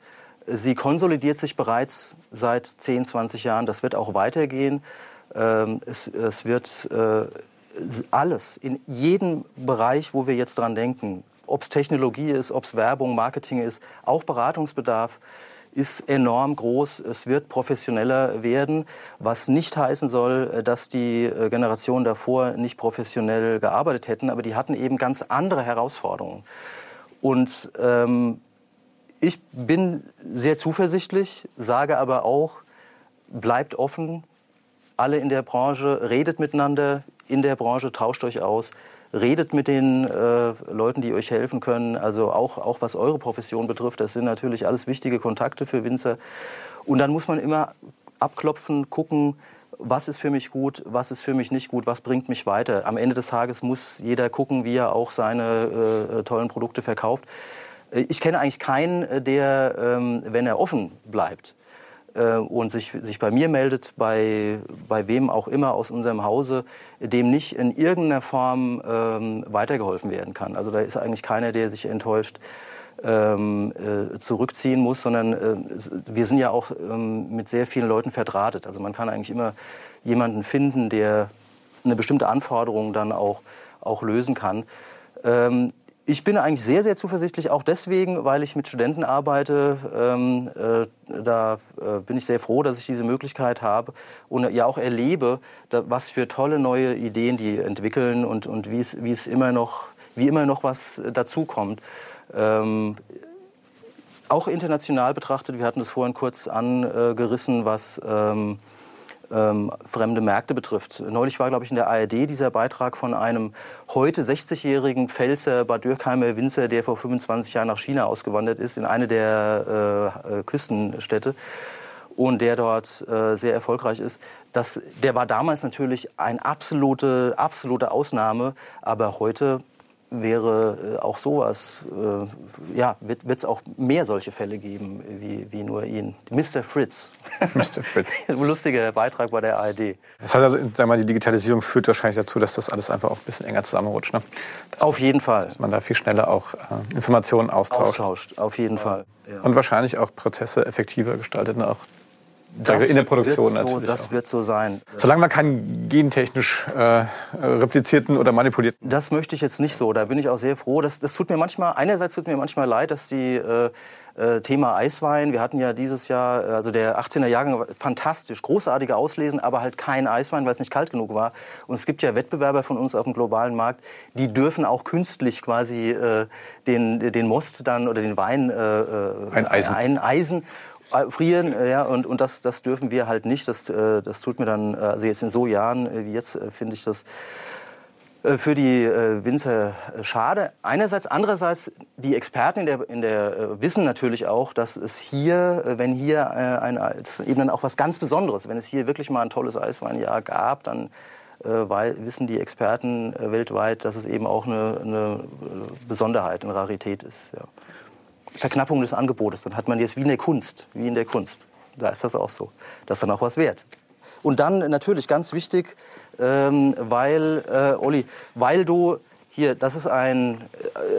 Sie konsolidiert sich bereits seit 10, 20 Jahren. Das wird auch weitergehen. Ähm, Es, es wird äh, alles, in jedem Bereich, wo wir jetzt dran denken, ob es Technologie ist, ob es Werbung, Marketing ist, auch Beratungsbedarf, ist enorm groß. Es wird professioneller werden, was nicht heißen soll, äh, dass die äh, Generationen davor nicht professionell gearbeitet hätten, aber die hatten eben ganz andere Herausforderungen. Und ähm, ich bin sehr zuversichtlich, sage aber auch, bleibt offen, alle in der Branche, redet miteinander in der Branche, tauscht euch aus, redet mit den äh, Leuten, die euch helfen können. Also auch, auch was eure Profession betrifft, das sind natürlich alles wichtige Kontakte für Winzer. Und dann muss man immer abklopfen, gucken, was ist für mich gut, was ist für mich nicht gut, was bringt mich weiter. Am Ende des Tages muss jeder gucken, wie er auch seine äh, tollen Produkte verkauft. Äh, Ich kenne eigentlich keinen, äh, der, ähm, wenn er offen bleibt, äh, und sich, sich bei mir meldet, bei, bei wem auch immer aus unserem Hause, dem nicht in irgendeiner Form ähm, weitergeholfen werden kann. Also da ist eigentlich keiner, der sich enttäuscht ähm, äh, zurückziehen muss, sondern äh, wir sind ja auch ähm, mit sehr vielen Leuten verdrahtet. Also man kann eigentlich immer jemanden finden, der eine bestimmte Anforderung dann auch, auch lösen kann. Ähm, ich bin eigentlich sehr, sehr zuversichtlich, auch deswegen, weil ich mit Studenten arbeite. Ähm, äh, da äh, bin ich sehr froh, dass ich diese Möglichkeit habe und ja auch erlebe, da, was für tolle neue Ideen die entwickeln und, und wie, es, immer noch, wie immer noch was dazukommt. Ähm, auch international betrachtet, wir hatten das vorhin kurz angerissen, was ähm, ähm, fremde Märkte betrifft. Neulich war, glaube ich, in der ARD dieser Beitrag von einem heute 60-jährigen Pfälzer Bad Dürkheimer Winzer, der vor 25 Jahren nach China ausgewandert ist, in eine der äh, äh, Küstenstädte und der dort äh, sehr erfolgreich ist. Das, der war damals natürlich eine absolute, absolute Ausnahme, aber heute wäre äh, auch sowas, äh, ja, wird es auch mehr solche Fälle geben wie, wie nur ihn. Mr. Fritz. Mr. Fritz. Lustiger Beitrag bei der ARD. Das heißt also, sag mal, die Digitalisierung führt wahrscheinlich dazu, dass das alles einfach auch ein bisschen enger zusammenrutscht. Ne? Dass Auf jeden Fall. man da viel schneller auch äh, Informationen austauscht. Austauscht, auf jeden Fall. Ja. Und wahrscheinlich auch Prozesse effektiver gestaltet und auch ich, in der Produktion so, natürlich. Das auch. wird so sein. Solange man keinen gentechnisch äh, replizierten oder manipulierten Das möchte ich jetzt nicht so. Da bin ich auch sehr froh. Das, das tut mir manchmal, einerseits tut mir manchmal leid, dass die äh, äh, Thema Eiswein, wir hatten ja dieses Jahr, äh, also der 18er Jahrgang, fantastisch, großartige Auslesen, aber halt kein Eiswein, weil es nicht kalt genug war. Und es gibt ja Wettbewerber von uns auf dem globalen Markt, die dürfen auch künstlich quasi äh, den, den Most dann oder den Wein äh, äh, Eineisen. eineisen. Äh, Frieren, äh, ja, und, und das, das dürfen wir halt nicht. Das, äh, das tut mir dann, äh, also jetzt in so Jahren wie jetzt, finde ich das für die Winzer schade. Einerseits, andererseits die Experten in der, in der wissen natürlich auch, dass es hier, wenn hier ein, das ist eben dann auch was ganz Besonderes, wenn es hier wirklich mal ein tolles Eisweinjahr gab, dann wissen die Experten weltweit, dass es eben auch eine, eine Besonderheit, eine Rarität ist. Ja. Verknappung des Angebotes, dann hat man jetzt wie in der Kunst, wie in der Kunst. Da ist das auch so. Das ist dann auch was wert. Und dann natürlich ganz wichtig, ähm, weil, äh, Olli, weil du hier, das ist ein,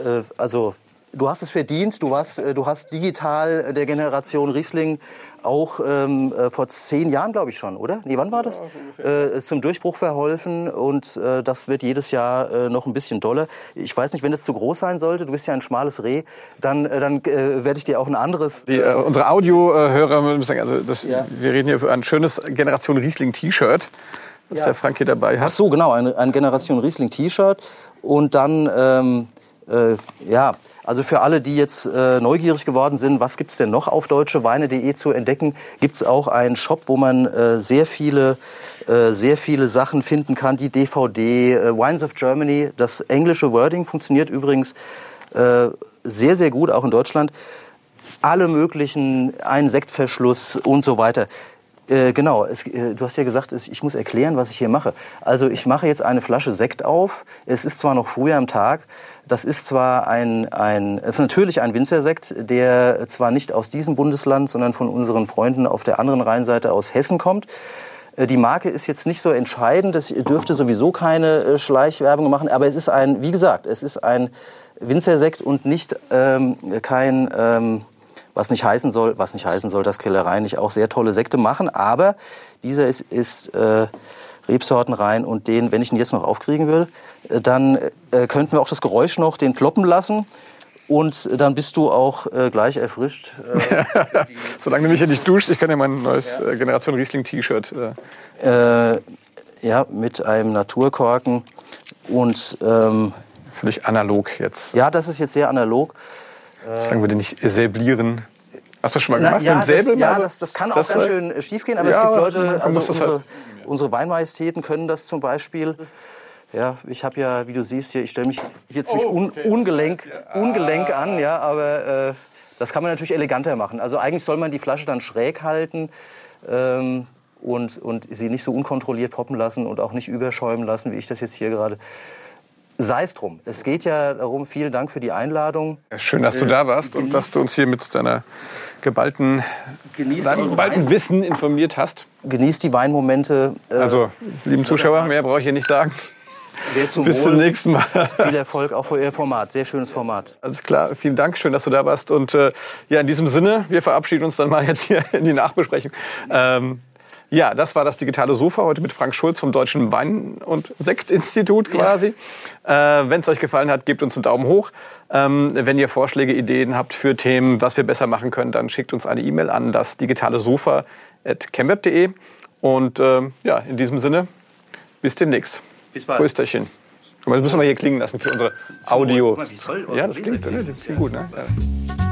äh, also du hast es verdient. Du, warst, äh, du hast digital der Generation Riesling auch ähm, äh, vor zehn Jahren, glaube ich schon, oder? Nee, wann war das? Ja, äh, zum Durchbruch verholfen und äh, das wird jedes Jahr äh, noch ein bisschen doller. Ich weiß nicht, wenn es zu groß sein sollte, du bist ja ein schmales Reh, dann, äh, dann werde ich dir auch ein anderes... Die, unsere Audiohörer müssen sagen, also das, ja. wir reden hier für ein schönes Generation Riesling-T-Shirt, das ja. der Frank hier dabei hat. Ach so, genau, ein, ein Generation Riesling-T-Shirt und dann... Ähm, ja, also für alle, die jetzt äh, neugierig geworden sind, was gibt's denn noch auf deutscheweine.de zu entdecken, gibt's auch einen Shop, wo man äh, sehr viele äh, sehr viele Sachen finden kann. Die DVD, äh, Wines of Germany, das englische Wording funktioniert übrigens äh, sehr, sehr gut, auch in Deutschland. Alle möglichen, ein Sektverschluss und so weiter. Äh, genau, es, äh, du hast ja gesagt, ich muss erklären, was ich hier mache. Also ich mache jetzt eine Flasche Sekt auf. Es ist zwar noch früh am Tag, das ist zwar ein, ein, es ist natürlich ein Winzersekt, der zwar nicht aus diesem Bundesland, sondern von unseren Freunden auf der anderen Rheinseite aus Hessen kommt. Äh, die Marke ist jetzt nicht so entscheidend, es dürfte sowieso keine Schleichwerbung machen, aber es ist ein, wie gesagt, es ist ein Winzersekt und nicht ähm, kein ähm, was nicht heißen soll, was nicht heißen soll, dass Kellereien nicht auch sehr tolle Sekte machen, aber dieser ist, ist äh, Rebsorten rein und den, wenn ich ihn jetzt noch aufkriegen würde, äh, dann äh, könnten wir auch das Geräusch noch den kloppen lassen und dann bist du auch äh, gleich erfrischt. Äh, Solange du mich ja nicht duschst, ich kann ja mein neues ja. Äh, Generation Riesling T-Shirt. Äh. ja, mit einem Naturkorken und ähm, völlig analog jetzt. Ja, das ist jetzt sehr analog. Solange wir den nicht säblieren. Hast du das schon mal gemacht? Na, ja, mit Säbel? Das, ja, das, das kann auch das, ganz schön äh, schief gehen, aber ja, es gibt Leute, also unsere, halt unsere Weinmajestäten können das zum Beispiel. Ja, ich habe ja, wie du siehst hier, ich stelle mich hier ziemlich oh, okay. un, ungelenk, ungelenk an, ja, aber äh, das kann man natürlich eleganter machen. Also eigentlich soll man die Flasche dann schräg halten ähm, und, und sie nicht so unkontrolliert poppen lassen und auch nicht überschäumen lassen, wie ich das jetzt hier gerade sei es drum. Es geht ja darum, vielen Dank für die Einladung. Schön, dass du da warst und dass du uns hier mit deiner geballten, geballten Wissen informiert hast. Genießt die Weinmomente. Äh, also, lieben Zuschauer, mehr brauche ich hier nicht sagen. Bis zum nächsten Mal. Viel Erfolg auch für Ihr Format. Sehr schönes Format. Alles klar. Vielen Dank. Schön, dass du da warst. Und äh, ja, in diesem Sinne, wir verabschieden uns dann mal jetzt hier in die Nachbesprechung. Ähm, ja, das war das digitale Sofa heute mit Frank Schulz vom Deutschen Wein- und Sektinstitut quasi. Ja. Äh, wenn es euch gefallen hat, gebt uns einen Daumen hoch. Ähm, wenn ihr Vorschläge, Ideen habt für Themen, was wir besser machen können, dann schickt uns eine E-Mail an das digitale Sofa at Und äh, ja, in diesem Sinne, bis demnächst. Bis bald. Mal, das müssen wir hier klingen lassen für unsere Audio. Mal, wie toll, ja, das klingt, das klingt gut, ne? Ja.